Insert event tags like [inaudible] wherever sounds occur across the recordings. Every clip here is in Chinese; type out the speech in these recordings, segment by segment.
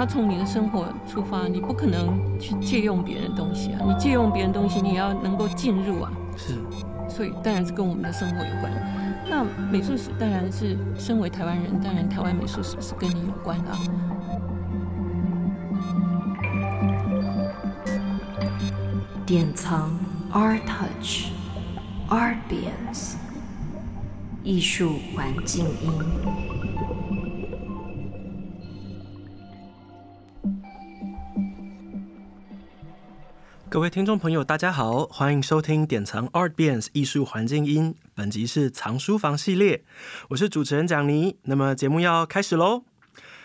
要从你的生活出发，你不可能去借用别人的东西啊。你借用别人东西，你也要能够进入啊。是，所以当然是跟我们的生活有关。那美术史当然是身为台湾人，当然台湾美术史是跟你有关的。典藏 Art Touch Art Beans 艺术环境音。各位听众朋友，大家好，欢迎收听典藏 Art Beans 艺术环境音。本集是藏书房系列，我是主持人蒋妮。那么节目要开始喽。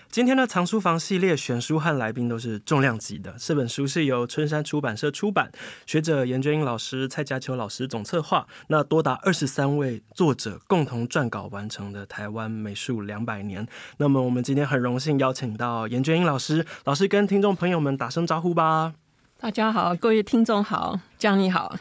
今天的藏书房系列选书和来宾都是重量级的。这本书是由春山出版社出版，学者严娟英老师、蔡家秋老师总策划，那多达二十三位作者共同撰稿完成的台湾美术两百年。那么我们今天很荣幸邀请到严娟英老师，老师跟听众朋友们打声招呼吧。大家好，各位听众好，江你好，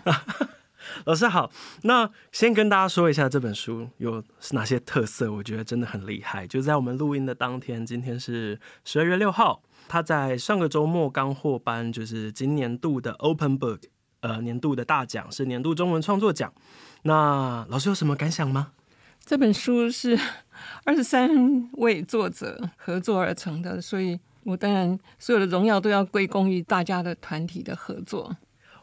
[laughs] 老师好。那先跟大家说一下这本书有哪些特色，我觉得真的很厉害。就在我们录音的当天，今天是十二月六号，他在上个周末刚获颁，就是今年度的 Open Book，呃，年度的大奖是年度中文创作奖。那老师有什么感想吗？这本书是二十三位作者合作而成的，所以。我当然，所有的荣耀都要归功于大家的团体的合作。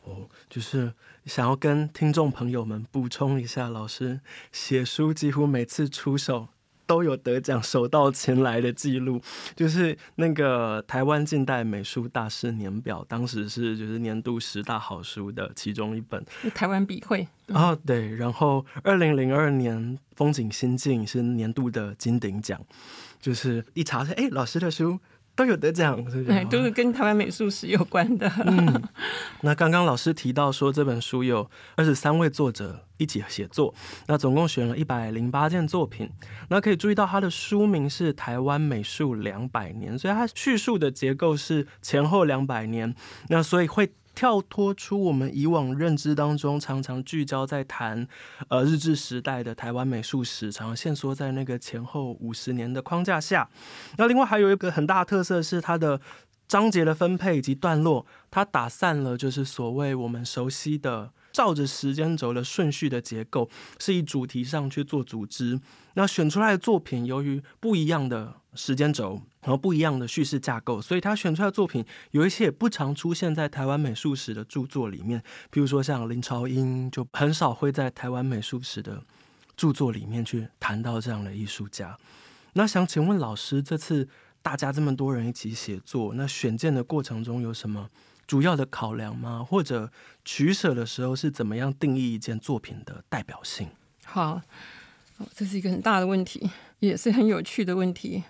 哦，就是想要跟听众朋友们补充一下，老师写书几乎每次出手都有得奖、手到擒来的记录。就是那个台湾近代美术大师年表，当时是就是年度十大好书的其中一本。台湾笔会哦，对。然后二零零二年风景新境是年度的金鼎奖，就是一查是哎，老师的书。都有得奖，对，都是跟台湾美术史有关的。嗯，那刚刚老师提到说这本书有二十三位作者一起写作，那总共选了一百零八件作品。那可以注意到它的书名是《台湾美术两百年》，所以它叙述的结构是前后两百年。那所以会。跳脱出我们以往认知当中，常常聚焦在谈，呃，日治时代的台湾美术史，常常限缩在那个前后五十年的框架下。那另外还有一个很大的特色是它的章节的分配以及段落，它打散了就是所谓我们熟悉的。照着时间轴的顺序的结构，是以主题上去做组织。那选出来的作品，由于不一样的时间轴，然后不一样的叙事架构，所以他选出来的作品有一些也不常出现在台湾美术史的著作里面。譬如说，像林朝英，就很少会在台湾美术史的著作里面去谈到这样的艺术家。那想请问老师，这次大家这么多人一起写作，那选件的过程中有什么？主要的考量吗？或者取舍的时候是怎么样定义一件作品的代表性？好，这是一个很大的问题，也是很有趣的问题。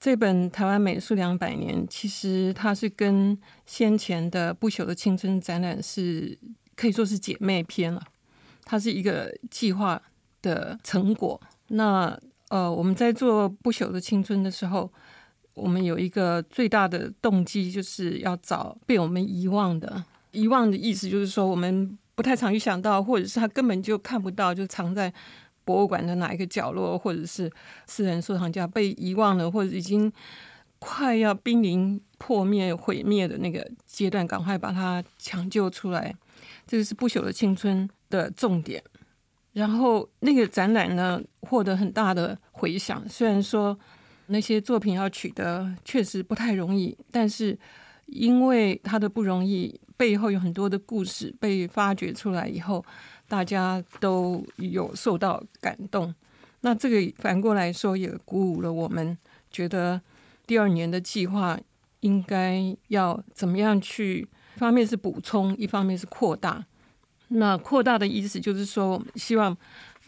这本《台湾美术两百年》，其实它是跟先前的《不朽的青春》展览是可以说是姐妹篇了。它是一个计划的成果。那呃，我们在做《不朽的青春》的时候。我们有一个最大的动机，就是要找被我们遗忘的。遗忘的意思就是说，我们不太常去想到，或者是他根本就看不到，就藏在博物馆的哪一个角落，或者是私人收藏家被遗忘了，或者已经快要濒临破灭、毁灭的那个阶段，赶快把它抢救出来。这个是不朽的青春的重点。然后那个展览呢，获得很大的回响。虽然说。那些作品要取得确实不太容易，但是因为它的不容易，背后有很多的故事被发掘出来以后，大家都有受到感动。那这个反过来说也鼓舞了我们，觉得第二年的计划应该要怎么样去？一方面是补充，一方面是扩大。那扩大的意思就是说，希望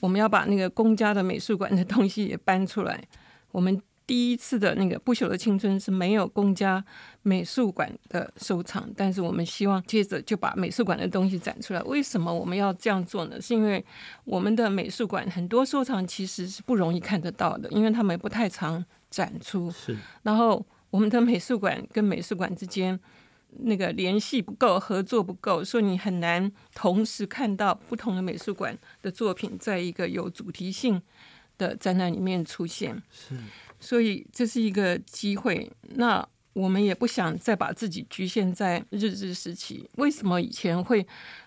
我们要把那个公家的美术馆的东西也搬出来，我们。第一次的那个不朽的青春是没有公家美术馆的收藏，但是我们希望接着就把美术馆的东西展出来。为什么我们要这样做呢？是因为我们的美术馆很多收藏其实是不容易看得到的，因为他们不太常展出。是，然后我们的美术馆跟美术馆之间那个联系不够，合作不够，所以你很难同时看到不同的美术馆的作品在一个有主题性的展览里面出现。是。所以这是一个机会。那我们也不想再把自己局限在日治时期。为什么以前会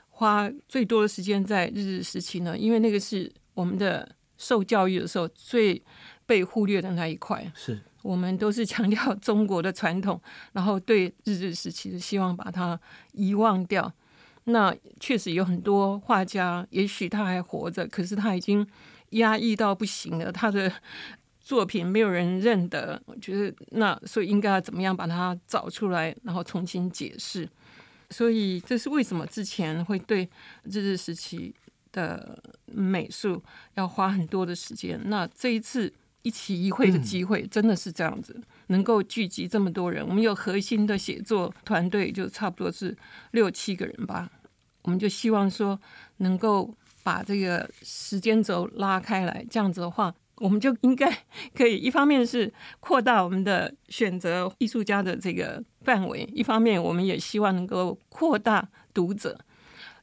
花最多的时间在日治时期呢？因为那个是我们的受教育的时候最被忽略的那一块。是我们都是强调中国的传统，然后对日治时期是希望把它遗忘掉。那确实有很多画家，也许他还活着，可是他已经压抑到不行了，他的作品没有人认得。我觉得那所以应该要怎么样把它找出来，然后重新解释。所以这是为什么之前会对日治时期的美术要花很多的时间。那这一次一期一会的机会真的是这样子，能够聚集这么多人。我们有核心的写作团队，就差不多是六七个人吧。我们就希望说，能够把这个时间轴拉开来，这样子的话，我们就应该 [laughs] 可以一方面是扩大我们的选择艺术家的这个范围，一方面我们也希望能够扩大读者，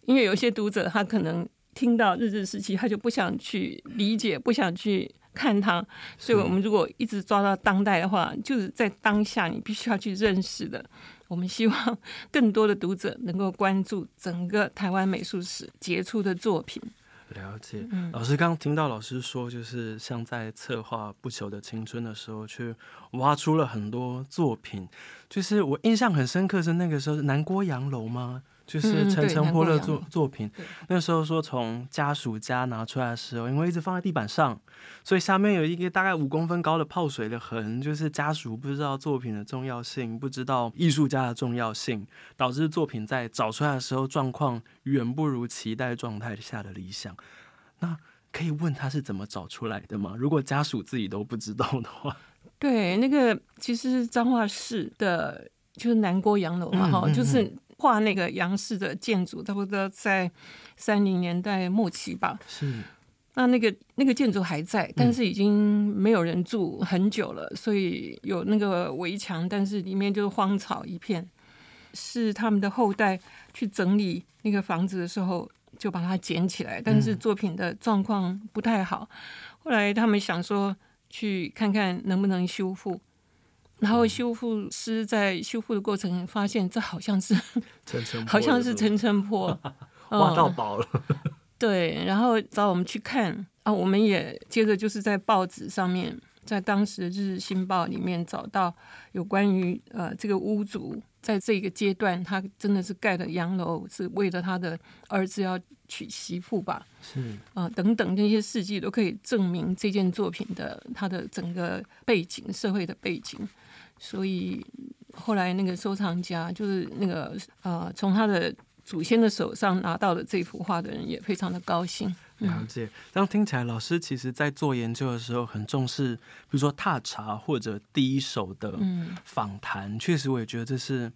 因为有些读者他可能听到日治时期，他就不想去理解，不想去看它，所以我们如果一直抓到当代的话，就是在当下你必须要去认识的。我们希望更多的读者能够关注整个台湾美术史杰出的作品。了解，老师刚刚听到老师说，就是像在策划《不朽的青春》的时候，去挖出了很多作品。就是我印象很深刻是那个时候是南郭洋楼吗？就是陈澄波的作作品，那时候说从家属家拿出来的时候，因为一直放在地板上，所以下面有一个大概五公分高的泡水的痕，就是家属不知道作品的重要性，不知道艺术家的重要性，导致作品在找出来的时候状况远不如期待状态下的理想。那可以问他是怎么找出来的吗？如果家属自己都不知道的话，[laughs] 对，那个其实是彰化市的，就是南郭洋楼嘛，哈，就是。画那个杨氏的建筑，差不多在三零年代末期吧。是，那那个那个建筑还在，但是已经没有人住很久了，所以有那个围墙，但是里面就是荒草一片。是他们的后代去整理那个房子的时候，就把它捡起来，但是作品的状况不太好。后来他们想说，去看看能不能修复。然后修复师在修复的过程发现，这好像是 [laughs] [laughs] 层层，好像是陈澄波挖到宝了。对，然后找我们去看啊，我们也接着就是在报纸上面，在当时的《日日新报》里面找到有关于呃这个屋主在这个阶段，他真的是盖的洋楼，是为了他的儿子要娶媳妇吧？是啊，等等这些事迹都可以证明这件作品的它的整个背景、社会的背景。所以后来那个收藏家，就是那个呃，从他的祖先的手上拿到的这幅画的人，也非常的高兴。了解，这样听起来，老师其实在做研究的时候，很重视，比如说踏查或者第一手的访谈。确实，我也觉得这是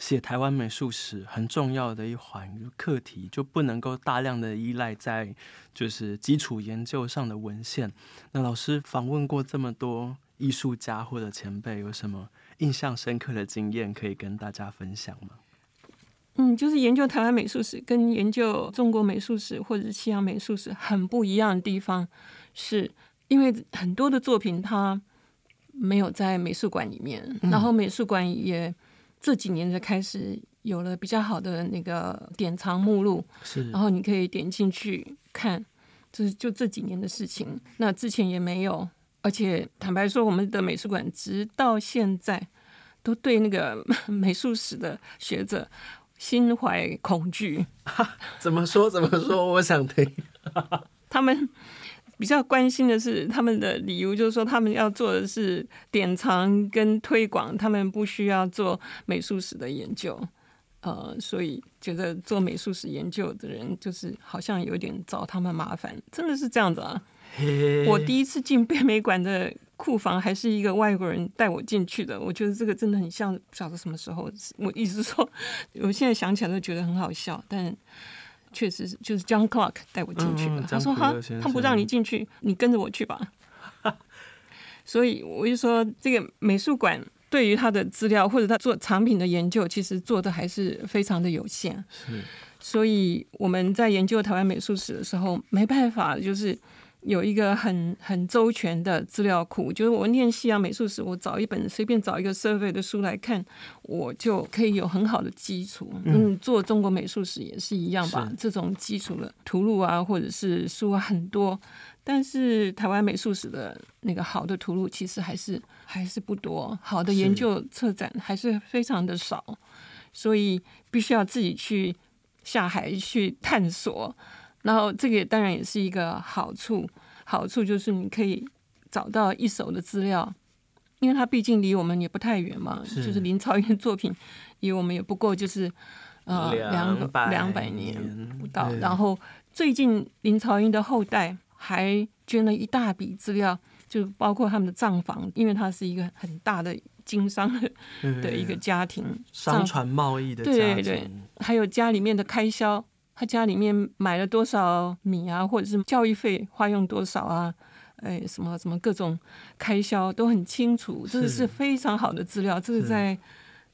写台湾美术史很重要的一环课题，就不能够大量的依赖在就是基础研究上的文献。那老师访问过这么多。艺术家或者前辈有什么印象深刻的经验可以跟大家分享吗？嗯，就是研究台湾美术史跟研究中国美术史或者西洋美术史很不一样的地方，是因为很多的作品它没有在美术馆里面，然后美术馆也这几年才开始有了比较好的那个典藏目录，是，然后你可以点进去看，就是就这几年的事情，那之前也没有。而且坦白说，我们的美术馆直到现在都对那个 [laughs] 美术史的学者心怀恐惧。[laughs] 怎么说？怎么说？我想听。[laughs] 他们比较关心的是，他们的理由就是说，他们要做的是典藏跟推广，他们不需要做美术史的研究。呃，所以觉得做美术史研究的人，就是好像有点找他们麻烦，真的是这样子啊。我第一次进北美馆的库房，还是一个外国人带我进去的。我觉得这个真的很像，不晓得什么时候。我意思说，我现在想起来都觉得很好笑，但确实是就是 John Clark 带我进去的。他说：“哈，他不让你进去，你跟着我去吧。[laughs] ”所以我就说，这个美术馆对于他的资料或者他做藏品的研究，其实做的还是非常的有限。是，所以我们在研究台湾美术史的时候，没办法，就是。有一个很很周全的资料库，就是我念西洋美术史，我找一本随便找一个 survey 的书来看，我就可以有很好的基础。嗯，做中国美术史也是一样吧，这种基础的图录啊，或者是书啊很多，但是台湾美术史的那个好的图录其实还是还是不多，好的研究策展还是非常的少，所以必须要自己去下海去探索。然后这个当然也是一个好处，好处就是你可以找到一手的资料，因为它毕竟离我们也不太远嘛，就是林朝英的作品离我们也不过就是呃两两百年不到。然后最近林朝英的后代还捐了一大笔资料，就包括他们的账房，因为他是一个很大的经商的一个家庭，商船贸易的对对，还有家里面的开销。他家里面买了多少米啊，或者是教育费花用多少啊？哎，什么什么各种开销都很清楚，这个是非常好的资料。这个在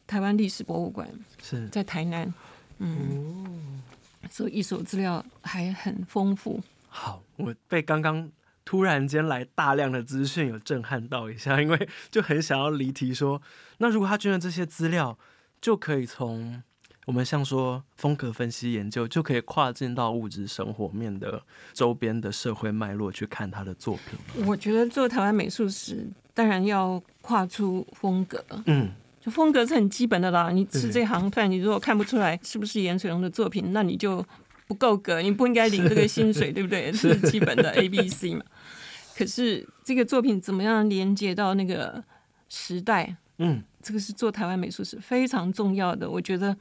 台湾历史博物馆，是在台南，嗯，所以一手资料还很丰富。好，我被刚刚突然间来大量的资讯有震撼到一下，因为就很想要离题说，那如果他捐了这些资料，就可以从。我们像说风格分析研究，就可以跨进到物质生活面的周边的社会脉络去看他的作品。我觉得做台湾美术史，当然要跨出风格。嗯，就风格是很基本的啦。你吃这行饭，你如果看不出来是不是严水龙的作品，那你就不够格，你不应该领这个薪水，对不对？[laughs] 是基本的 A B C 嘛。可是这个作品怎么样连接到那个时代？嗯。这个是做台湾美术史非常重要的。我觉得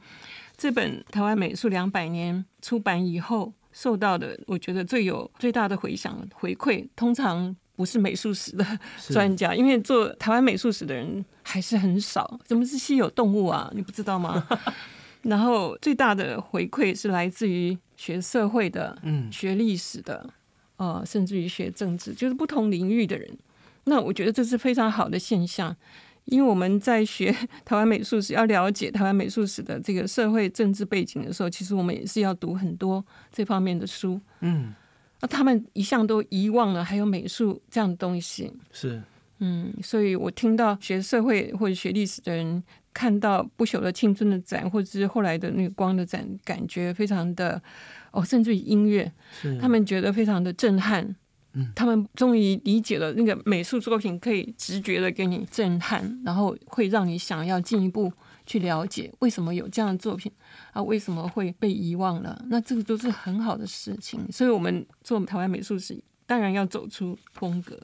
这本《台湾美术两百年》出版以后，受到的我觉得最有最大的回响回馈，通常不是美术史的 [laughs] 专家，因为做台湾美术史的人还是很少。怎么是稀有动物啊？你不知道吗？[laughs] 然后最大的回馈是来自于学社会的、嗯，学历史的，呃，甚至于学政治，就是不同领域的人。那我觉得这是非常好的现象。因为我们在学 [laughs] 台湾美术史，要了解台湾美术史的这个社会政治背景的时候，其实我们也是要读很多这方面的书。嗯，那他们一向都遗忘了还有美术这样的东西。是，嗯，所以我听到学社会或者学历史的人看到不朽的青春的展，或者是后来的那个光的展，感觉非常的哦，甚至于音乐，他们觉得非常的震撼。他们终于理解了那个美术作品可以直觉的给你震撼，然后会让你想要进一步去了解为什么有这样的作品啊，为什么会被遗忘了？那这个都是很好的事情。所以，我们做台湾美术史，当然要走出风格。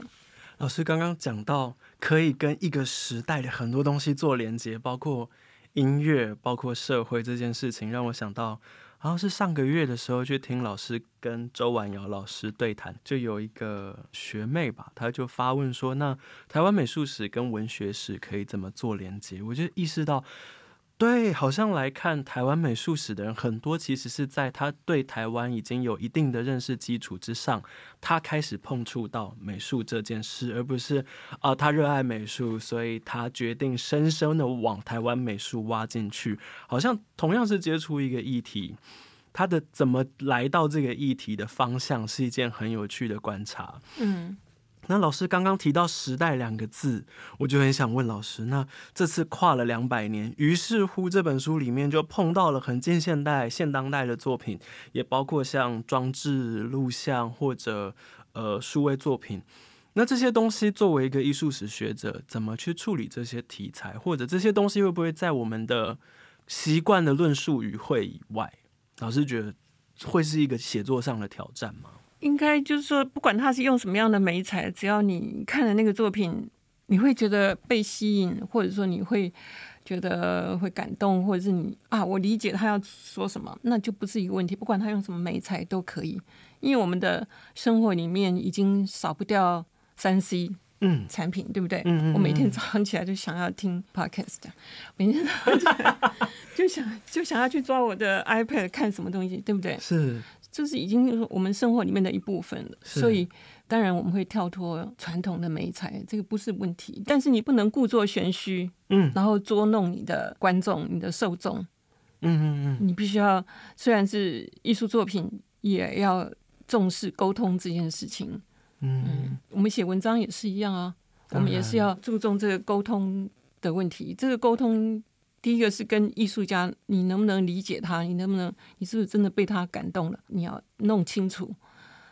老师刚刚讲到，可以跟一个时代的很多东西做连接，包括音乐，包括社会这件事情，让我想到。然后是上个月的时候去听老师跟周婉瑶老师对谈，就有一个学妹吧，她就发问说：“那台湾美术史跟文学史可以怎么做连接？”我就意识到。对，好像来看台湾美术史的人很多，其实是在他对台湾已经有一定的认识基础之上，他开始碰触到美术这件事，而不是啊，他热爱美术，所以他决定深深的往台湾美术挖进去。好像同样是接触一个议题，他的怎么来到这个议题的方向，是一件很有趣的观察。嗯。那老师刚刚提到“时代”两个字，我就很想问老师，那这次跨了两百年，于是乎这本书里面就碰到了很近现代、现当代的作品，也包括像装置、录像或者呃数位作品。那这些东西作为一个艺术史学者，怎么去处理这些题材，或者这些东西会不会在我们的习惯的论述语汇以外，老师觉得会是一个写作上的挑战吗？应该就是说，不管他是用什么样的美材，只要你看了那个作品，你会觉得被吸引，或者说你会觉得会感动，或者是你啊，我理解他要说什么，那就不是一个问题。不管他用什么美材都可以，因为我们的生活里面已经少不掉三 C 嗯产品，对不对？嗯嗯。我每天早上起来就想要听 Podcast，每天早上起来就想就想要去抓我的 iPad 看什么东西，对不对？是。就是已经是我们生活里面的一部分了，所以当然我们会跳脱传统的美材，这个不是问题。但是你不能故作玄虚，嗯，然后捉弄你的观众、你的受众，嗯嗯嗯，你必须要虽然是艺术作品，也要重视沟通这件事情。嗯我们写文章也是一样啊，我们也是要注重这个沟通的问题。这个沟通，第一个是跟艺术家，你能不能理解他？你能不能，你是不是真的被他感动了？你要弄清楚，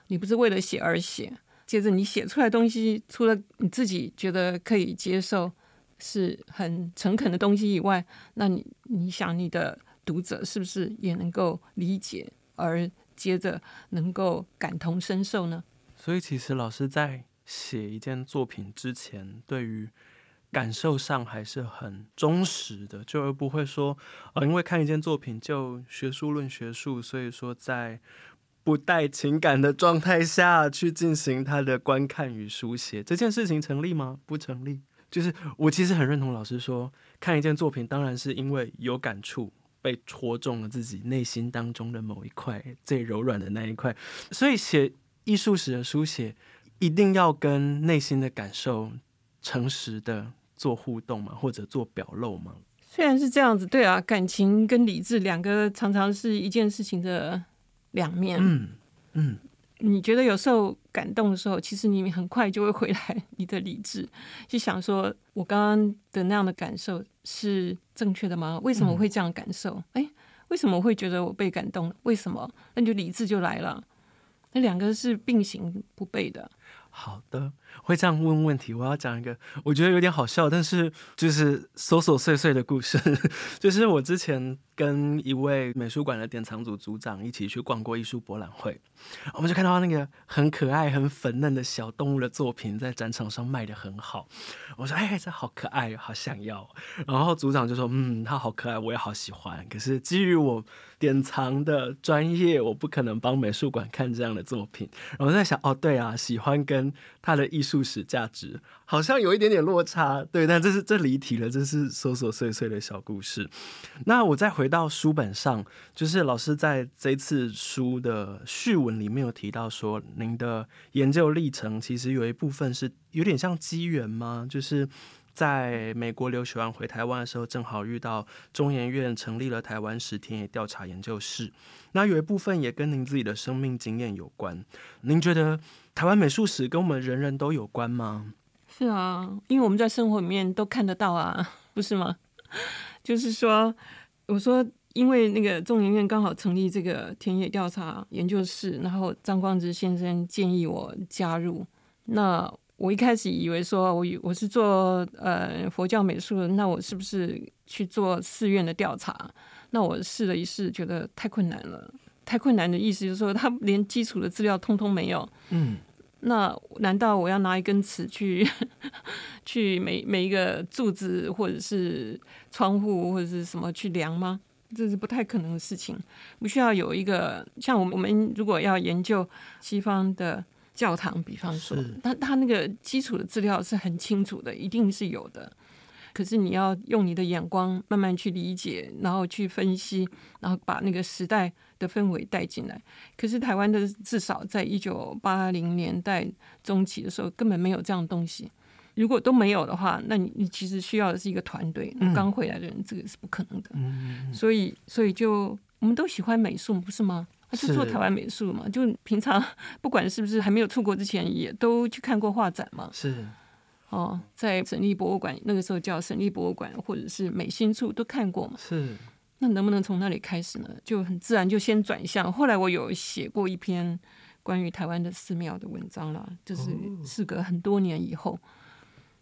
你不是为了写而写。接着，你写出来的东西，除了你自己觉得可以接受，是很诚恳的东西以外，那你你想你的读者是不是也能够理解，而接着能够感同身受呢？所以其实老师在写一件作品之前，对于感受上还是很忠实的，就而不会说，呃，因为看一件作品就学术论学术，所以说在不带情感的状态下去进行他的观看与书写，这件事情成立吗？不成立。就是我其实很认同老师说，看一件作品当然是因为有感触，被戳中了自己内心当中的某一块最柔软的那一块，所以写艺术史的书写一定要跟内心的感受诚实的做互动嘛，或者做表露嘛。虽然是这样子，对啊，感情跟理智两个常常是一件事情的两面。嗯嗯，你觉得有时候感动的时候，其实你很快就会回来你的理智，去想说，我刚刚的那样的感受是正确的吗？为什么我会这样感受？哎、为什么我会觉得我被感动？为什么？那你就理智就来了。那两个是并行不悖的。好的，会这样问问题。我要讲一个我觉得有点好笑，但是就是琐琐碎碎的故事。[laughs] 就是我之前跟一位美术馆的典藏组组长一起去逛过艺术博览会，我们就看到那个很可爱、很粉嫩的小动物的作品在展场上卖的很好。我说：“哎，这好可爱，好想要。”然后组长就说：“嗯，它好可爱，我也好喜欢。可是基于我典藏的专业，我不可能帮美术馆看这样的作品。”然后我在想：“哦，对啊，喜欢跟他的艺术史价值好像有一点点落差。”对，但这是这离题了，这是琐琐碎碎的小故事。那我再回到书本上，就是老师在这次书的序文里面有提到说，您的研究历程其实有一部分是有点像机缘吗？就是在美国留学完回台湾的时候，正好遇到中研院成立了台湾史田野调查研究室。那有一部分也跟您自己的生命经验有关。您觉得台湾美术史跟我们人人都有关吗？是啊，因为我们在生活里面都看得到啊，不是吗？[laughs] 就是说，我说，因为那个中研院刚好成立这个田野调查研究室，然后张光直先生建议我加入。那我一开始以为说我以我是做呃佛教美术的，那我是不是去做寺院的调查？那我试了一试，觉得太困难了。太困难的意思就是说，他连基础的资料通通没有。嗯，[laughs] 那难道我要拿一根尺去 [laughs] 去每每一个柱子或者是窗户或者是什么去量吗？这是不太可能的事情。不需要有一个像我们我们如果要研究西方的教堂，比方说是，它它那个基础的资料是很清楚的，一定是有的。可是你要用你的眼光慢慢去理解，然后去分析，然后把那个时代的氛围带进来。可是台湾的至少在一九八零年代中期的时候，根本没有这样的东西。如果都没有的话，那你你其实需要的是一个团队。嗯刚回来的人，这个是不可能的。嗯所以，所以就我们都喜欢美术，不是吗？那就是做台湾美术嘛。就平常不管是不是还没有出国之前，也都去看过画展嘛。是哦，在省立博物馆，那个时候叫省立博物馆，或者是美心处都看过嘛。是，那能不能从那里开始呢？就很自然就先转向。后来我有写过一篇关于台湾的寺庙的文章啦，就是哦事隔很多年以后，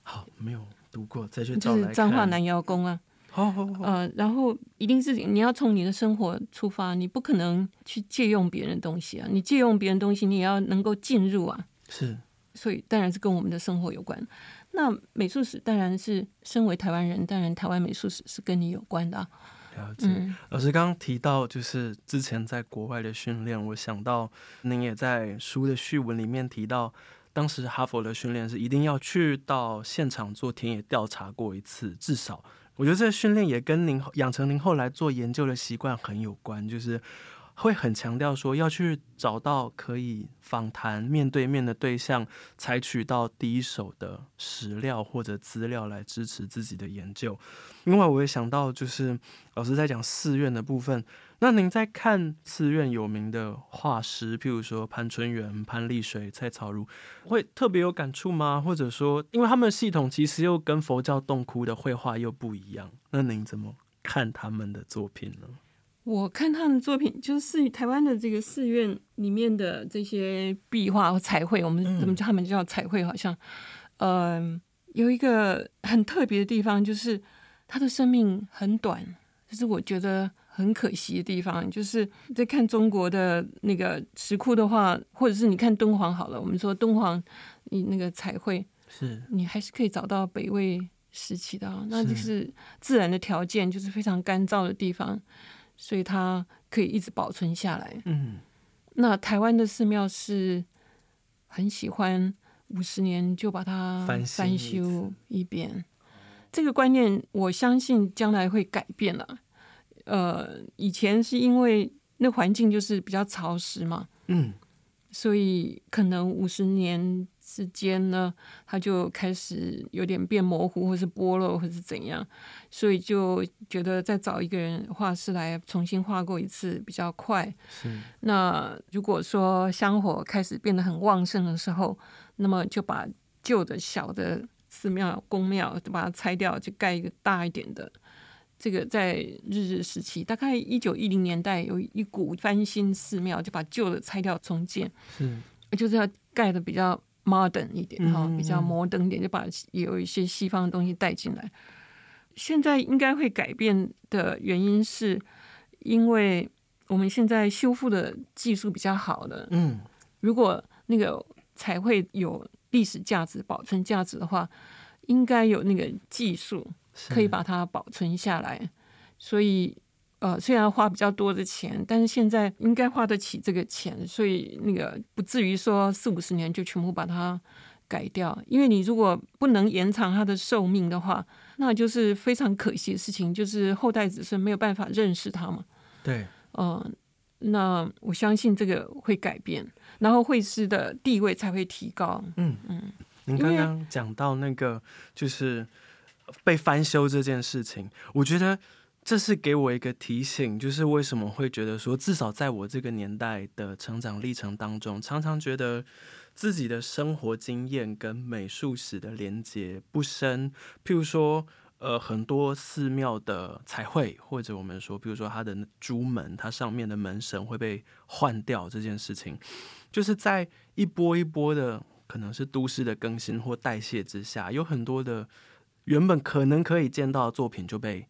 好，没有读过，再去找就。是彰化南窑宫啊，好好好，呃，然后一定是你要从你的生活出发，你不可能去借用别人的东西啊，你借用别人东西，你也要能够进入啊，是所以当然是跟我们的生活有关。那美术史当然是身为台湾人，当然台湾美术史是跟你有关的、啊。了解。嗯，老师刚刚提到，就是之前在国外的训练，我想到您也在书的序文里面提到，当时哈佛的训练是一定要去到现场做田野调查过一次，至少。我觉得这个训练也跟您养成您后来做研究的习惯很有关，就是会很强调说要去找到可以访谈面对面的对象，采取到第一手的史料或者资料来支持自己的研究。另外，我也想到，就是老师在讲寺院的部分，那您在看寺院有名的画师，譬如说潘春元、潘丽水、蔡朝如，会特别有感触吗？或者说，因为他们的系统其实又跟佛教洞窟的绘画又不一样，那您怎么看他们的作品呢？我看他们的作品，就是台湾的这个寺院里面的这些壁画和彩绘，我们怎么叫他们叫彩绘？好像，嗯，有一个很特别的地方，就是他的生命很短，就是我觉得很可惜的地方。就是在看中国的那个石窟的话，或者是你看敦煌好了，我们说敦煌你那个彩绘，是你还是可以找到北魏时期的，那就是自然的条件，就是非常干燥的地方。所以它可以一直保存下来。嗯，那台湾的寺庙是很喜欢五十年就把它翻翻修一遍。这个观念，我相信将来会改变了。呃，以前是因为那环境就是比较潮湿嘛，嗯，所以可能五十年。之间呢，它就开始有点变模糊，或是剥落，或是怎样，所以就觉得再找一个人画师来重新画过一次比较快。是。那如果说香火开始变得很旺盛的时候，那么就把旧的小的寺庙、宫庙就把它拆掉，就盖一个大一点的。这个在日治时期，大概一九一零年代有一股翻新寺庙，就把旧的拆掉重建。是。就是要盖的比较。modern 一点哈，比较摩登一点，就把有一些西方的东西带进来。现在应该会改变的原因是，因为我们现在修复的技术比较好了。嗯，如果那个才会有历史价值、保存价值的话，应该有那个技术可以把它保存下来，所以。呃，虽然花比较多的钱，但是现在应该花得起这个钱，所以那个不至于说四五十年就全部把它改掉。因为你如果不能延长它的寿命的话，那就是非常可惜的事情，就是后代子孙没有办法认识它嘛。对，嗯，那我相信这个会改变，然后会师的地位才会提高。嗯嗯，您刚刚讲到那个就是被翻修这件事情，我觉得。这是给我一个提醒，就是为什么会觉得说，至少在我这个年代的成长历程当中，常常觉得自己的生活经验跟美术史的连接不深。譬如说，呃，很多寺庙的彩绘，或者我们说，比如说它的朱门，它上面的门神会被换掉这件事情，就是在一波一波的可能是都市的更新或代谢之下，有很多的原本可能可以见到的作品就被。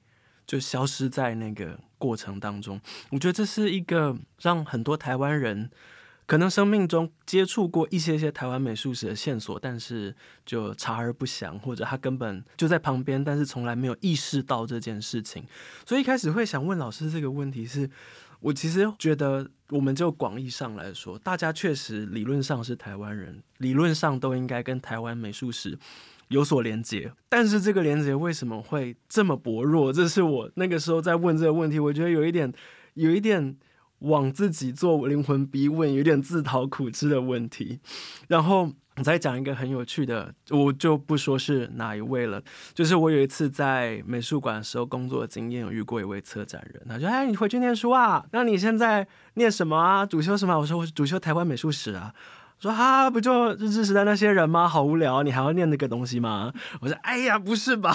就消失在那个过程当中，我觉得这是一个让很多台湾人可能生命中接触过一些些台湾美术史的线索，但是就查而不详，或者他根本就在旁边，但是从来没有意识到这件事情。所以一开始会想问老师这个问题，是我其实觉得，我们就广义上来说，大家确实理论上是台湾人，理论上都应该跟台湾美术史。有所连接，但是这个连接为什么会这么薄弱？这是我那个时候在问这个问题，我觉得有一点，有一点往自己做灵魂逼问，有点自讨苦吃的问题。然后我再讲一个很有趣的，我就不说是哪一位了。就是我有一次在美术馆的时候工作的经验，有遇过一位策展人，他说：“哎，你回去念书啊？那你现在念什么啊？主修什么？”我说：“我主修台湾美术史啊。”说哈，不就日治时代那些人吗？好无聊，你还要念那个东西吗？我说，哎呀，不是吧？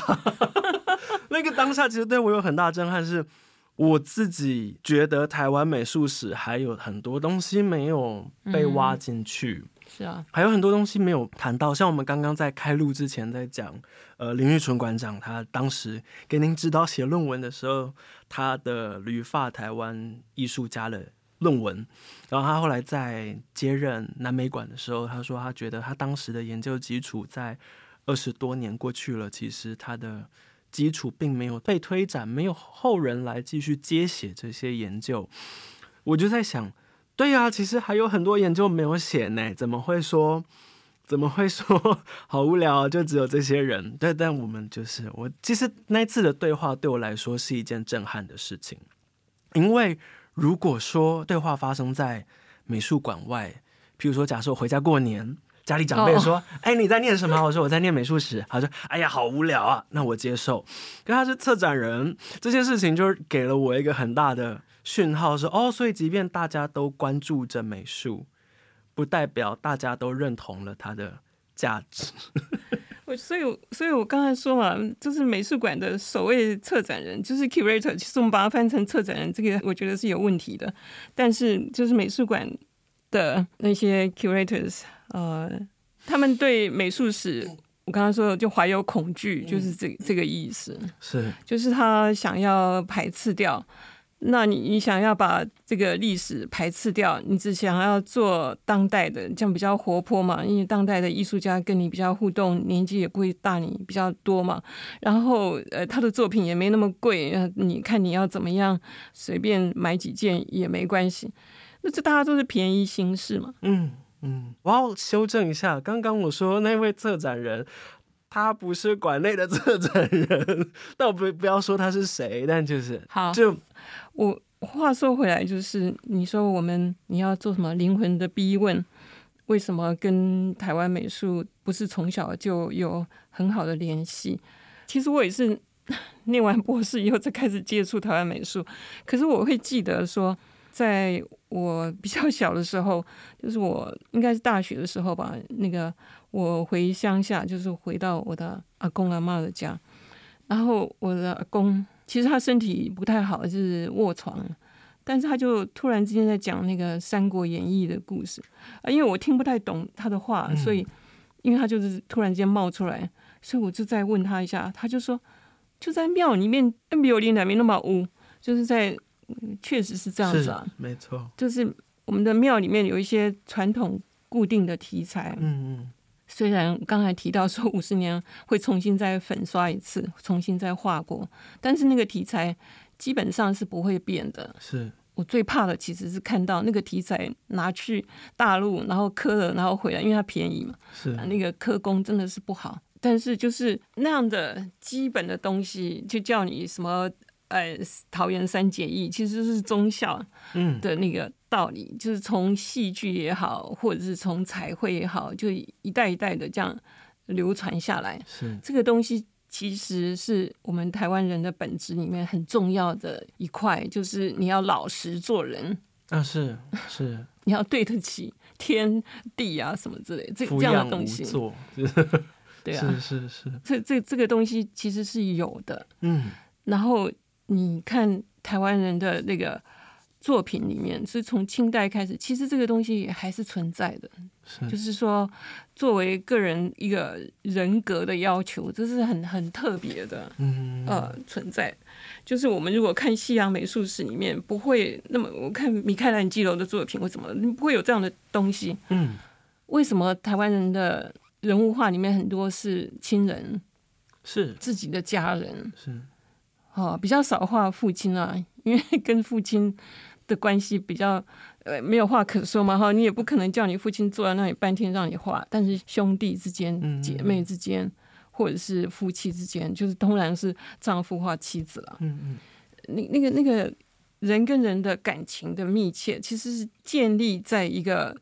[laughs] 那个当下其实对我有很大震撼，是我自己觉得台湾美术史还有很多东西没有被挖进去。是啊，还有很多东西没有谈到，像我们刚刚在开录之前在讲，呃，林玉纯馆长他当时给您指导写论文的时候，他的旅发台湾艺术家的。论文，然后他后来在接任南美馆的时候，他说他觉得他当时的研究基础在二十多年过去了，其实他的基础并没有被推展，没有后人来继续接写这些研究。我就在想，对呀，其实还有很多研究没有写呢，怎么会说 [laughs] 怎么会说好无聊？就只有这些人？对，但我们就是我，其实那次的对话对我来说是一件震撼的事情，因为。如果说对话发生在美术馆外，譬如说，假设我回家过年，家里长辈说：“哎，你在念什么？”我说：“我在念美术史。”他说：“哎呀，好无聊啊！”那我接受。可他是策展人，这件事情就是给了我一个很大的讯号是哦，所以即便大家都关注着美术，不代表大家都认同了它的价值。[laughs] 我所以，所以我刚才说嘛，就是美术馆的所谓策展人就是 curator，其实我们把它翻成策展人，这个我觉得是有问题的。但是，就是美术馆的那些 curators，呃，他们对美术史，我刚刚说的就怀有恐惧，就是这这个意思，是，就是他想要排斥掉。那你你想要把这个历史排斥掉，你只想要做当代的，这样比较活泼嘛？因为当代的艺术家跟你比较互动，年纪也不会大你比较多嘛。然后呃，他的作品也没那么贵，你看你要怎么样，随便买几件也没关系。那这大家都是便宜心事嘛。嗯嗯，我要修正一下，刚刚我说那位策展人。他不是馆内的策展人，[laughs] 倒不不要说他是谁，但就是好。就我话说回来，就是你说我们你要做什么灵魂的逼问？为什么跟台湾美术不是从小就有很好的联系？其实我也是 [laughs] 念完博士以后才开始接触台湾美术，可是我会记得说，在我比较小的时候，就是我应该是大学的时候吧，那个。我回乡下，就是回到我的阿公阿妈的家，然后我的阿公其实他身体不太好，就是卧床，但是他就突然之间在讲那个《三国演义》的故事。啊，因为我听不太懂他的话，所以因为他就是突然间冒出来，所以我就再问他一下，他就说就在庙里面 O 零两面那么污，就是在确实是这样子啊，没错，就是我们的庙里面有一些传统固定的题材，嗯嗯。虽然刚才提到说 [laughs] 五十年会重新再粉刷一次，重新再画过，但是那个题材基本上是不会变的。是我最怕的，其实是看到那个题材拿去大陆，然后刻了，然后回来，因为它便宜嘛。是那个刻工真的是不好，但是就是那样的基本的东西，就叫你什么。呃，桃园三结义其实是忠孝嗯的那个道理，就是从戏剧也好，或者是从彩绘也好，就一代一代的这样流传下来。是这个东西，其实是我们台湾人的本质里面很重要的一块，就是你要老实做人啊，是是，[laughs] 你要对得起天地啊什么之类，这这样的东西。[laughs] [laughs] 对啊，是是是，这这这个东西其实是有的，嗯，然后。你看台湾人的那个作品里面，是从清代开始，其实这个东西还是存在的。就是说，作为个人一个人格的要求，这是很很特别的。嗯，呃，存在。就是我们如果看西洋美术史里面，不会那么我看米开朗基罗的作品或什么，不会有这样的东西。嗯，为什么台湾人的人物画里面很多是亲人，是自己的家人，是。哦，比较少画父亲啊，因为 [laughs] 跟父亲的关系比较呃没有话可说嘛哈，你也不可能叫你父亲坐在那里半天让你画，但是兄弟之间、姐妹之间，或者是夫妻之间，就是当然是丈夫画妻子了。嗯嗯，那那个那个人跟人的感情的密切，其实是建立在一个。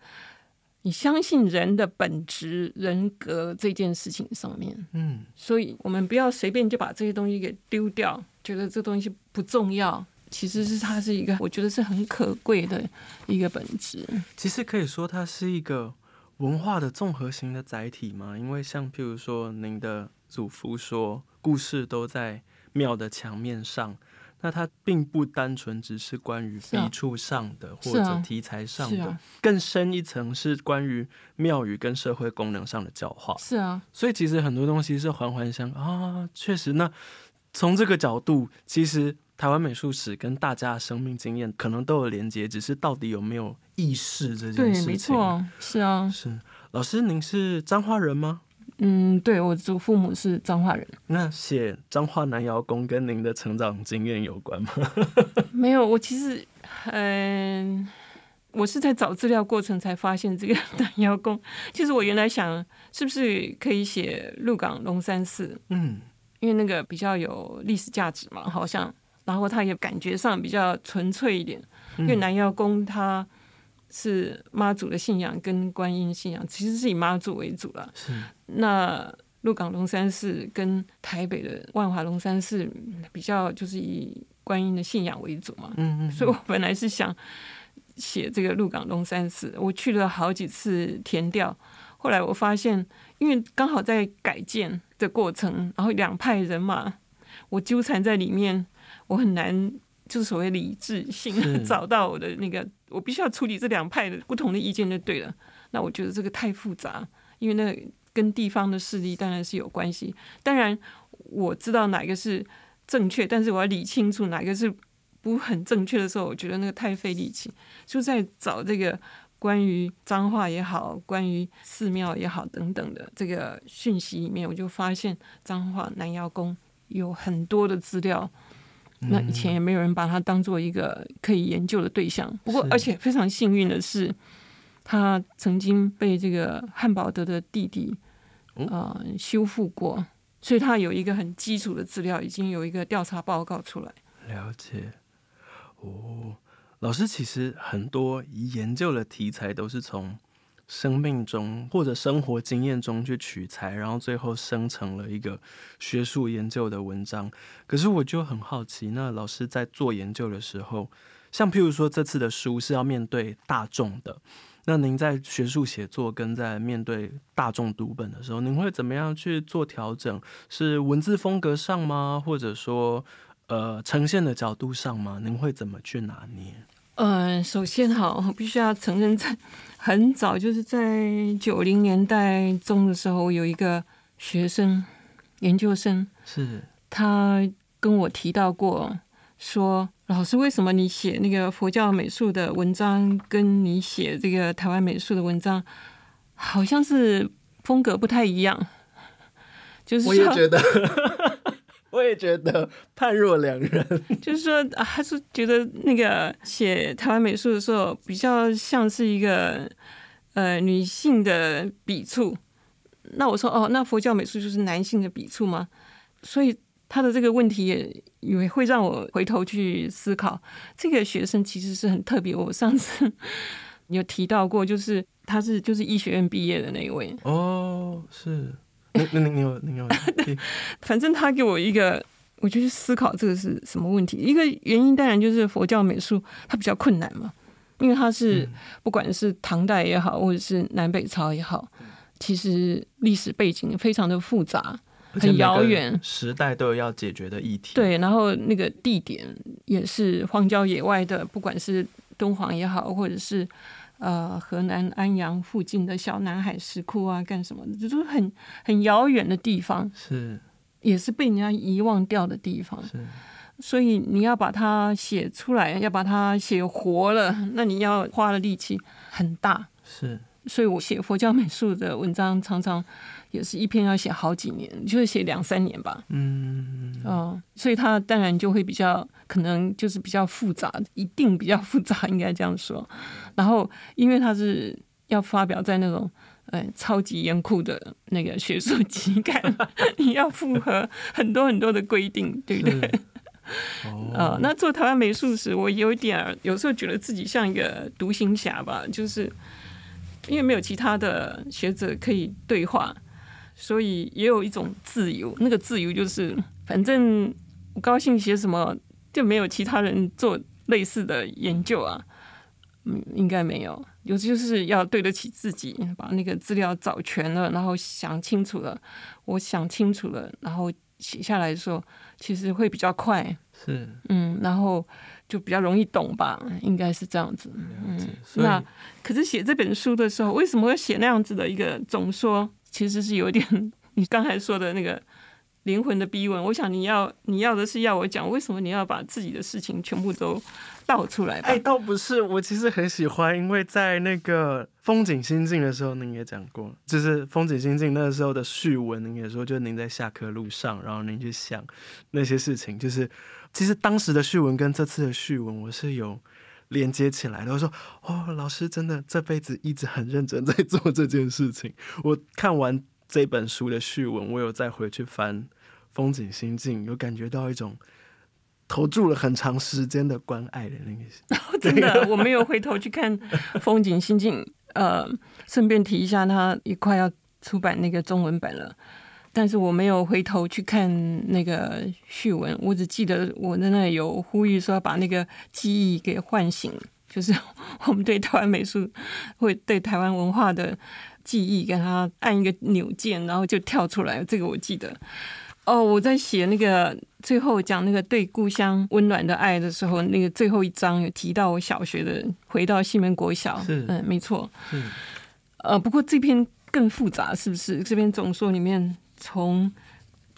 你相信人的本质、人格这件事情上面，嗯，所以我们不要随便就把这些东西给丢掉，觉得这东西不重要。其实是它是一个，我觉得是很可贵的一个本质。其实可以说它是一个文化的综合型的载体嘛，因为像譬如说您的祖父说，故事都在庙的墙面上。那它并不单纯只是关于笔触上的或者题材上的，更深一层是关于庙宇跟社会功能上的教化。是啊，所以其实很多东西是环环相啊，确实。那从这个角度，其实台湾美术史跟大家的生命经验可能都有连接，只是到底有没有意识这件事情？对，没错，是啊，是。老师，您是彰化人吗？嗯，对我祖父母是彰化人。那写彰化南窑宫跟您的成长经验有关吗？[laughs] 没有，我其实，嗯，我是在找资料过程才发现这个南窑宫。[laughs] 其实我原来想，是不是可以写鹿港龙山寺？嗯，因为那个比较有历史价值嘛，好像，然后他也感觉上比较纯粹一点。因为南窑宫他。是妈祖的信仰跟观音信仰，其实是以妈祖为主了。是那鹿港龙山寺跟台北的万华龙山寺比较，就是以观音的信仰为主嘛，嗯嗯，所以我本来是想写这个鹿港东山寺，我去了好几次填调，后来我发现，因为刚好在改建的过程，然后两派人马，我纠缠在里面，我很难就是所谓理智性 [laughs] 找到我的那个，我必须要处理这两派的不同的意见就对了。那我觉得这个太复杂，因为那跟地方的势力当然是有关系。当然我知道哪个是正确，但是我要理清楚哪个是不很正确的时候，我觉得那个太费力气。就在找这个关于脏话也好，关于寺庙也好等等的这个讯息里面，我就发现脏话南窑宫有很多的资料。那以前也没有人把它当做一个可以研究的对象。不过，而且非常幸运的是，他曾经被这个汉堡德的弟弟呃修复过，所以他有一个很基础的资料，已经有一个调查报告出来。了解。哦，老师其实很多研究的题材都是从生命中或者生活经验中去取材，然后最后生成了一个学术研究的文章。可是我就很好奇，那老师在做研究的时候，像譬如说这次的书是要面对大众的，那您在学术写作跟在面对大众读本的时候，您会怎么样去做调整？是文字风格上吗？或者说？呃，呈现的角度上吗？您会怎么去拿捏？嗯，首先哈，我必须要承认，在很早，就是在九零年代中的时候，有一个学生研究生，是他跟我提到过，说老师，为什么你写那个佛教美术的文章，跟你写这个台湾美术的文章，好像是风格不太一样？就是我也觉得。[laughs] 我也觉得判若两人，[laughs] 就是说，啊，他是觉得那个写台湾美术的时候，比较像是一个呃女性的笔触。那我说，哦，那佛教美术就是男性的笔触吗？所以他的这个问题也也会让我回头去思考。这个学生其实是很特别，我上次有提到过，就是他是就是医学院毕业的那一位。哦，是。那你你有你有，[laughs] 反正他给我一个，我就去思考这个是什么问题。一个原因当然就是佛教美术它比较困难嘛，因为它是不管是唐代也好，或者是南北朝也好，其实历史背景非常的复杂，很遥远，时代都有要解决的议题。对，然后那个地点也是荒郊野外的，不管是敦煌也好，或者是。呃，河南安阳附近的小南海石窟啊，干什么的？就是很很遥远的地方，是也是被人家遗忘掉的地方。是，所以你要把它写出来，要把它写活了，那你要花的力气很大。是，所以我写佛教美术的文章，常常也是一篇要写好几年，就是写两三年吧。嗯，哦，所以它当然就会比较可能就是比较复杂，一定比较复杂，[laughs] 应该这样说。然后，因为它是要发表在那种呃超级严酷的那个学术期刊，[laughs] 你要符合很多很多的规定，对不对？[laughs] 哦，那做台湾美术史，我有一点有时候觉得自己像一个独行侠吧，就是因为没有其他的学者可以对话，所以也有一种自由。那个自由就是反正我高兴写什么，就没有其他人做类似的研究啊。嗯，应该没有，有就是要对得起自己，把那个资料找全了，然后想清楚了，我想清楚了，然后写下来的时候，其实会比较快。是，嗯，然后就比较容易懂吧，应该是这样子。嗯，那可是写这本书的时候，为什么会写那样子的一个总说？其实是有点你刚才说的那个。灵魂的逼问，我想你要你要的是要我讲为什么你要把自己的事情全部都倒出来？哎，倒不是，我其实很喜欢，因为在那个风景心境的时候，您也讲过，就是风景心境那个时候的序文，您也说，就您在下课路上，然后您去想那些事情，就是其实当时的序文跟这次的序文，我是有连接起来的。我说，哦，老师真的这辈子一直很认真在做这件事情。[laughs] 我看完这本书的序文，我有再回去翻。风景心境，有感觉到一种投注了很长时间的关爱的那个。[laughs] 真的，我没有回头去看 [laughs] 风景心境。呃，顺便提一下，他也快要出版那个中文版了。但是我没有回头去看那个序文，我只记得我在那里有呼吁说要把那个记忆给唤醒，就是我们对台湾美术会对台湾文化的记忆，给它按一个钮键，然后就跳出来。这个我记得。哦，我在写那个最后讲那个对故乡温暖的爱的时候，那个最后一章有提到我小学的回到西门国小，嗯，没错，嗯，呃，不过这篇更复杂，是不是？这篇总说里面。从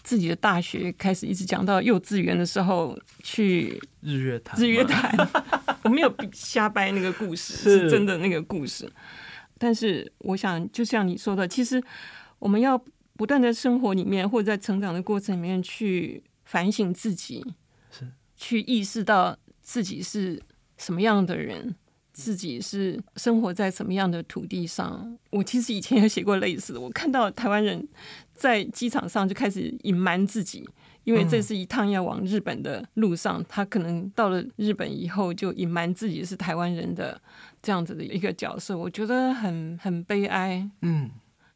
自己的大学开始，一直讲到幼稚园的时候去日月潭。日月潭，[laughs] 我没有瞎掰那个故事，是真的那个故事。但是我想，就像你说的，其实我们要不断在生活里面，或者在成长的过程里面去反省自己，是去意识到自己是什么样的人。自己是生活在什么样的土地上？我其实以前也写过类似的。我看到台湾人在机场上就开始隐瞒自己，因为这是一趟要往日本的路上，他可能到了日本以后就隐瞒自己是台湾人的这样子的一个角色，我觉得很很悲哀。嗯，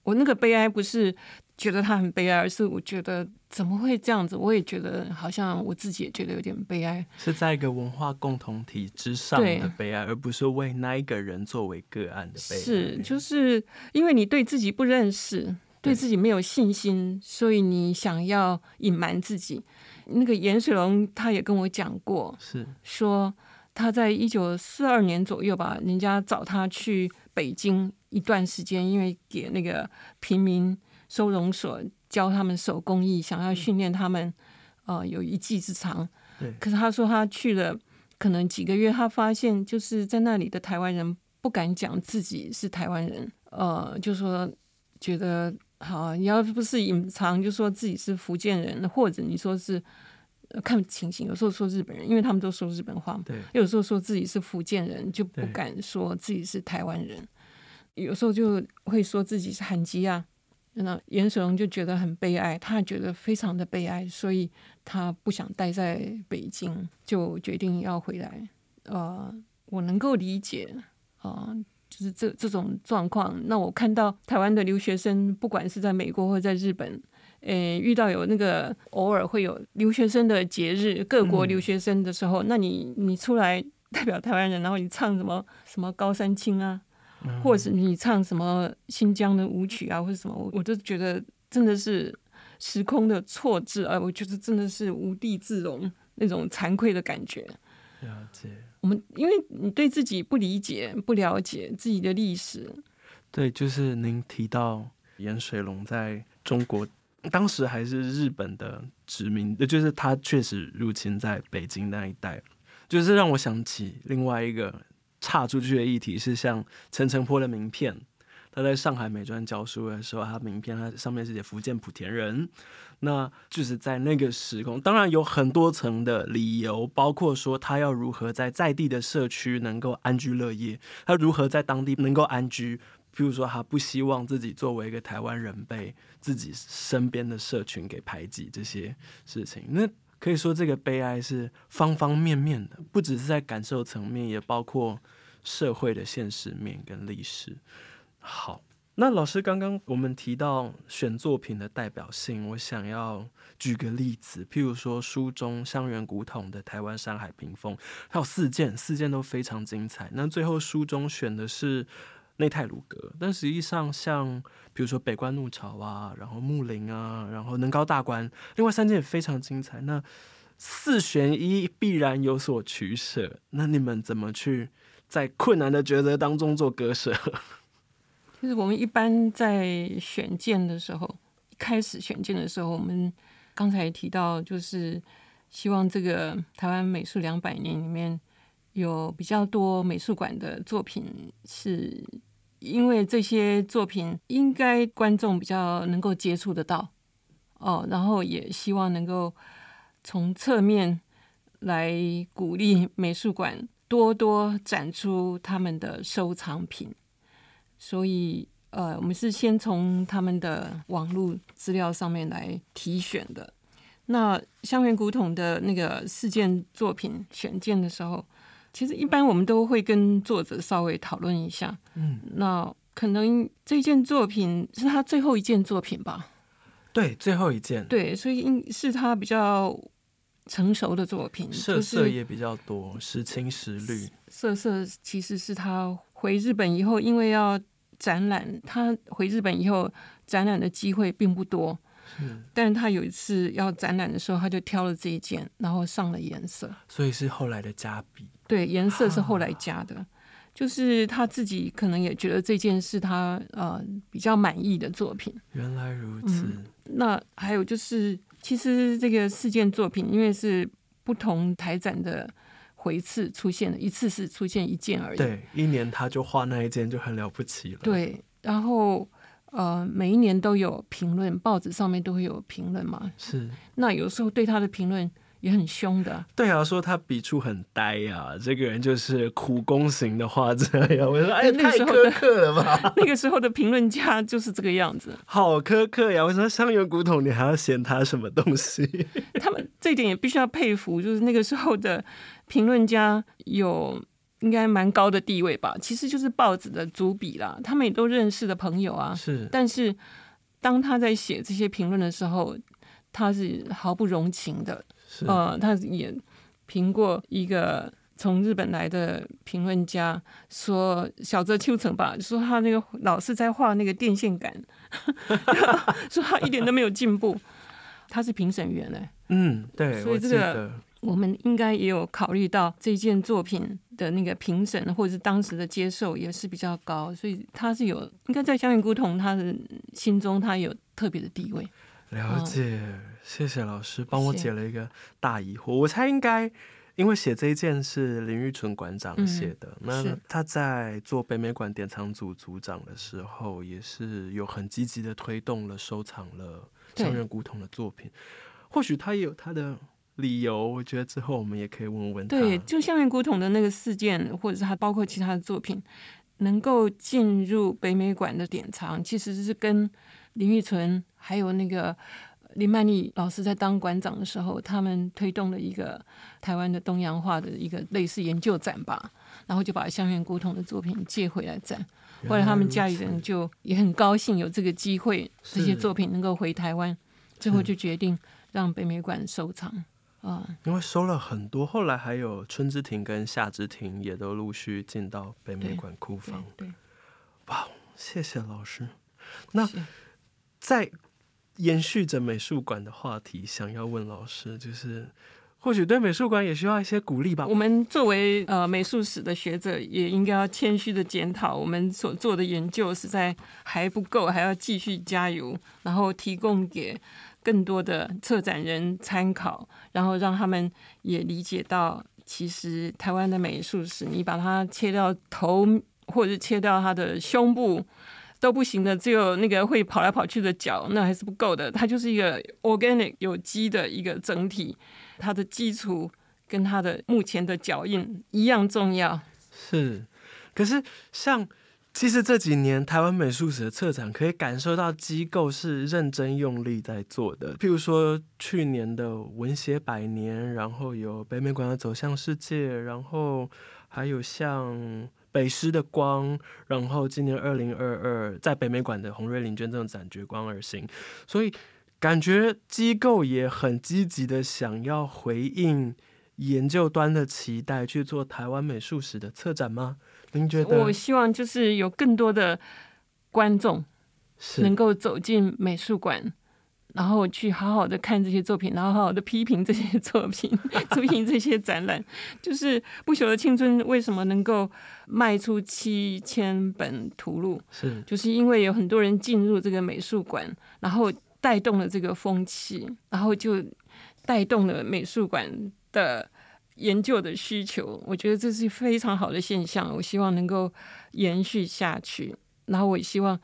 我那个悲哀不是。觉得他很悲哀，而是我觉得怎么会这样子？我也觉得好像我自己也觉得有点悲哀，是在一个文化共同体之上的悲哀，而不是为那一个人作为个案的悲哀。是，就是因为你对自己不认识，对自己没有信心，所以你想要隐瞒自己。那个严水龙他也跟我讲过，是说他在一九四二年左右吧，人家找他去北京一段时间，因为给那个平民。收容所教他们手工艺，想要训练他们，呃，有一技之长。对。可是他说他去了，可能几个月，他发现就是在那里的台湾人不敢讲自己是台湾人，呃，就说觉得好，你要不是隐藏，就说自己是福建人，或者你说是看情形，有时候说日本人，因为他们都说日本话。对。有时候说自己是福建人，就不敢说自己是台湾人。有时候就会说自己是韩籍啊。那严水龙就觉得很悲哀，他觉得非常的悲哀，所以他不想待在北京，就决定要回来。呃，我能够理解啊，就是这这种状况。那我看到台湾的留学生，不管是在美国或在日本，诶，遇到有那个偶尔会有留学生的节日，各国留学生的时候，那你你出来代表台湾人，然后你唱什么什么高山青啊？或者是你唱什么新疆的舞曲啊，或者什么，我我都觉得真的是时空的错置啊！我觉得真的是无地自容那种惭愧的感觉。了解，我们因为你对自己不理解、不了解自己的历史。对，就是您提到盐水龙在中国，当时还是日本的殖民，就是他确实入侵在北京那一带，就是让我想起另外一个。岔出去的议题是像陈澄波的名片，他在上海美专教书的时候，他名片他上面是写福建莆田人，那就是在那个时空，当然有很多层的理由，包括说他要如何在在地的社区能够安居乐业，他如何在当地能够安居，譬如说他不希望自己作为一个台湾人被自己身边的社群给排挤这些事情，那。可以说，这个悲哀是方方面面的，不只是在感受层面，也包括社会的现实面跟历史。好，那老师刚刚我们提到选作品的代表性，我想要举个例子，譬如说书中香园古统的台湾山海屏风，它有四件，四件都非常精彩。那最后书中选的是。内泰鲁阁，但实际上像比如说北关怒潮啊，然后木林啊，然后能高大关，另外三件也非常精彩。那四选一必然有所取舍，那你们怎么去在困难的抉择当中做割舍？[laughs] 就是我们一般在选件的时候，一开始选件的时候，我们刚才提到就是希望这个台湾美术两百年里面。有比较多美术馆的作品，是因为这些作品应该观众比较能够接触得到哦，然后也希望能够从侧面来鼓励美术馆多多展出他们的收藏品，所以呃，我们是先从他们的网络资料上面来提选的。那香园古董的那个四件作品选件的时候。其实一般我们都会跟作者稍微讨论一下，嗯，那可能这件作品是他最后一件作品吧？对，最后一件，对，所以应是他比较成熟的作品，色色也比较多，时青时绿。色色其实是他回日本以后，因为要展览，他回日本以后展览的机会并不多。但是他有一次要展览的时候，他就挑了这一件，然后上了颜色。所以是后来的加笔。对，颜色是后来加的，就是他自己可能也觉得这件是他呃比较满意的作品。原来如此。那还有就是，其实这个四件作品，因为是不同台展的回次出现的，一次是出现一件而已。对，一年他就画那一件就很了不起了。对，然后。呃，每一年都有评论，报纸上面都会有评论嘛。是，那有时候对他的评论也很凶的。对啊，说他笔触很呆呀，这个人就是苦工型的画者呀。我说，哎，太苛刻了吧？[laughs] 那个时候的评论家就是这个样子，[laughs] 好苛刻呀！我说香园古董，你还要嫌他什么东西？他们这一点也必须要佩服，就是那个时候的评论家有。应该蛮高的地位吧，其实就是报纸的主笔啦，他们也都认识的朋友啊。是，但是当他在写这些评论的时候，他是毫不容情的。是，呃，他也评过一个从日本来的评论家，说小泽秋成吧，说他那个老是在画那个电线杆，[laughs] 说他一点都没有进步。他是评审员嘞。嗯，对，所以这个。我们应该也有考虑到这件作品的那个评审，或者是当时的接受也是比较高，所以他是有应该在香云古董他的心中他有特别的地位。了解，谢谢老师帮我解了一个大疑惑。我猜应该因为写这一件是林玉纯馆长写的，那他在做北美馆典藏组组长的时候，也是有很积极的推动了收藏了香云古董的作品，或许他也有他的。理由，我觉得之后我们也可以问问他。对，就香园古董的那个事件，或者是他包括其他的作品，能够进入北美馆的典藏，其实是跟林玉纯还有那个林曼丽老师在当馆长的时候，他们推动了一个台湾的东洋画的一个类似研究展吧，然后就把香园古董的作品借回来展。后来他们家里人就也很高兴有这个机会，这些作品能够回台湾，最后就决定让北美馆收藏。啊，因为收了很多，后来还有春之庭跟夏之庭也都陆续进到北美馆库房。对，哇，谢谢老师。那在延续着美术馆的话题，想要问老师，就是或许对美术馆也需要一些鼓励吧。我们作为呃美术史的学者，也应该要谦虚的检讨我们所做的研究实在还不够，还要继续加油，然后提供给。更多的策展人参考，然后让他们也理解到，其实台湾的美术史，你把它切掉头，或者切掉他的胸部都不行的，只有那个会跑来跑去的脚，那还是不够的。它就是一个 organic 有机的一个整体，它的基础跟它的目前的脚印一样重要。是，可是像。其实这几年台湾美术史的策展，可以感受到机构是认真用力在做的。譬如说去年的文学百年，然后有北美馆的走向世界，然后还有像北师的光，然后今年二零二二在北美馆的洪瑞麟捐赠展绝光而行，所以感觉机构也很积极的想要回应研究端的期待，去做台湾美术史的策展吗？您觉得？我希望就是有更多的观众能够走进美术馆，然后去好好的看这些作品，然后好好的批评这些作品，[laughs] 批评这些展览。就是《不朽的青春》为什么能够卖出七千本图录？是，就是因为有很多人进入这个美术馆，然后带动了这个风气，然后就带动了美术馆的。研究的需求，我觉得这是非常好的现象。我希望能够延续下去。然后，我希望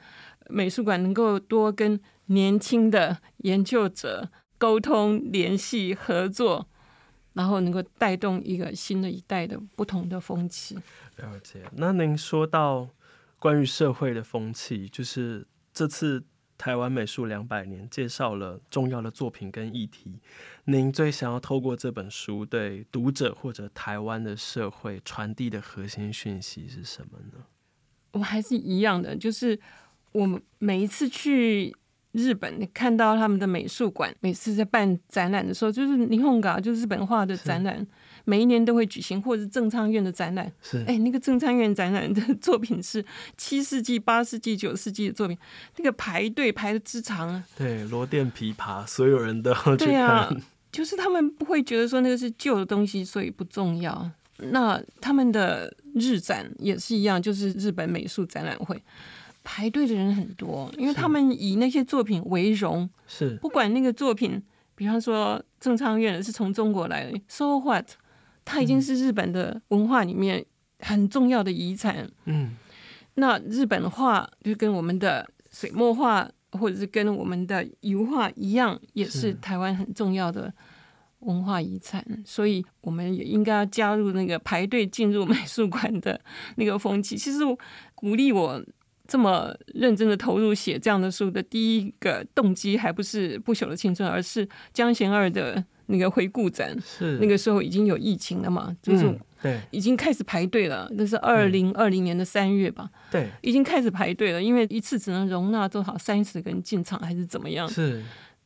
美术馆能够多跟年轻的研究者沟通、联系、合作，然后能够带动一个新的一代的不同的风气。了解。那您说到关于社会的风气，就是这次。台湾美术两百年介绍了重要的作品跟议题，您最想要透过这本书对读者或者台湾的社会传递的核心讯息是什么呢？我还是一样的，就是我每一次去日本，你看到他们的美术馆每次在办展览的时候，就是霓虹港，就是日本画的展览，每一年都会举行，或者是正昌院的展览。是，哎，那个正昌院展览的作品是七世纪、八世纪、九世纪的作品，那个排队排的之长啊。对，罗甸琵琶，所有人都要去看。就是他们不会觉得说那个是旧的东西，所以不重要。那他们的日展也是一样，就是日本美术展览会。排队的人很多，因为他们以那些作品为荣。是，不管那个作品，比方说郑昌院的是从中国来的，So what？它已经是日本的文化里面很重要的遗产。嗯，那日本画就跟我们的水墨画或者是跟我们的油画一样，也是台湾很重要的文化遗产。所以我们也应该要加入那个排队进入美术馆的那个风气。其实鼓励我。这么认真的投入写这样的书的第一个动机，还不是不朽的青春，而是江贤二的那个回顾展。是那个时候已经有疫情了嘛？就是对，已经开始排队了。那是二零二零年的三月吧？对，已经开始排队了，因为一次只能容纳多少三十个人进场，还是怎么样？是，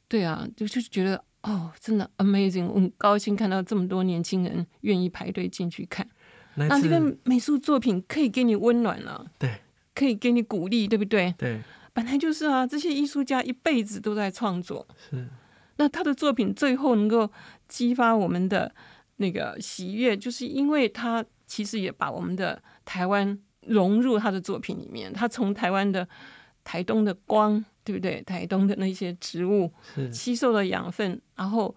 对啊，就就是觉得哦，真的 amazing，我很高兴看到这么多年轻人愿意排队进去看。那这个美术作品可以给你温暖了。对。可以给你鼓励，对不对？对，本来就是啊。这些艺术家一辈子都在创作，是。那他的作品最后能够激发我们的那个喜悦，就是因为他其实也把我们的台湾融入他的作品里面。他从台湾的台东的光，对不对？台东的那些植物吸收了养分，然后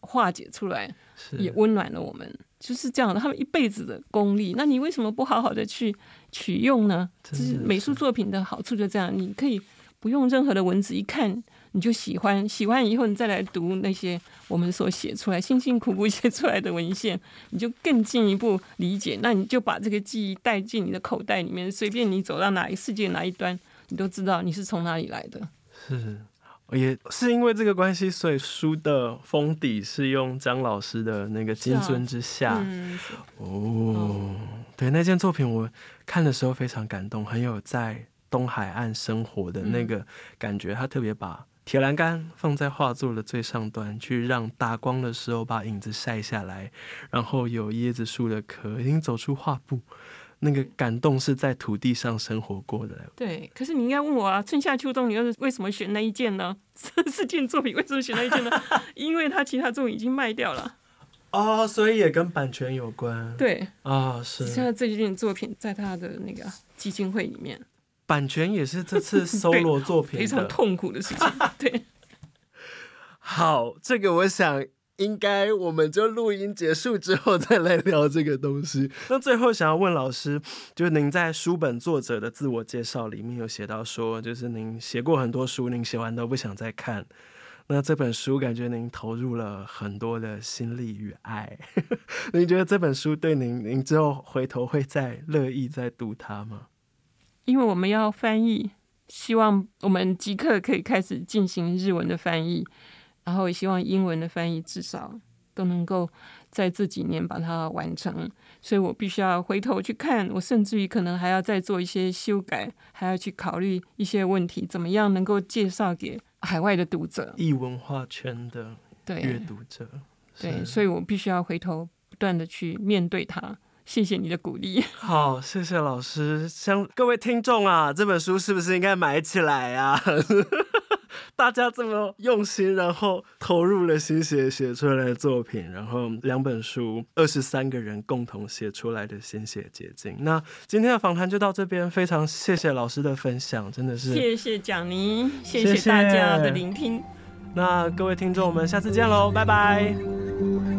化解出来，也温暖了我们。就是这样的，他们一辈子的功力，那你为什么不好好的去 [laughs] 取用呢？就是美术作品的好处，就这样，你可以不用任何的文字，一看你就喜欢，喜欢以后你再来读那些我们所写出来、辛辛苦苦写出来的文献，你就更进一步理解。那你就把这个记忆带进你的口袋里面，随便你走到哪一世界哪一端，你都知道你是从哪里来的。是。也是因为这个关系，所以书的封底是用张老师的那个《金樽之下》。哦，对，那件作品我看的时候非常感动，很有在东海岸生活的那个感觉。他特别把铁栏杆放在画作的最上端，去让打光的时候把影子晒下来，然后有椰子树的壳已经走出画布。那个感动是在土地上生活过的。对，可是你应该问我啊，春夏秋冬，你又是为什么选那一件呢？[laughs] 这四件作品为什么选那一件呢？[laughs] 因为他其他作品已经卖掉了。哦，所以也跟版权有关。对，啊，是。现在这件作品在他的那个基金会里面，版权也是这次搜罗作品 [laughs] 非常痛苦的事情。对，好，这个我想。应该我们就录音结束之后再来聊这个东西。那最后想要问老师，就是您在书本作者的自我介绍里面有写到说，就是您写过很多书，您写完都不想再看。那这本书感觉您投入了很多的心力与爱。[laughs] 您觉得这本书对您，您之后回头会再乐意再读它吗？因为我们要翻译，希望我们即刻可以开始进行日文的翻译。然后也希望英文的翻译至少都能够在这几年把它完成，所以我必须要回头去看，我甚至于可能还要再做一些修改，还要去考虑一些问题，怎么样能够介绍给海外的读者、异文化圈的阅读者。对，所以我必须要回头不断的去面对它。谢谢你的鼓励。[laughs] 好，谢谢老师。像各位听众啊，这本书是不是应该买起来呀？[laughs] [laughs] 大家这么用心，然后投入了心血写出来的作品，然后两本书，二十三个人共同写出来的心血结晶。那今天的访谈就到这边，非常谢谢老师的分享，真的是谢谢蒋宁，谢谢大家的聆听。那各位听众，我们下次见喽，拜拜。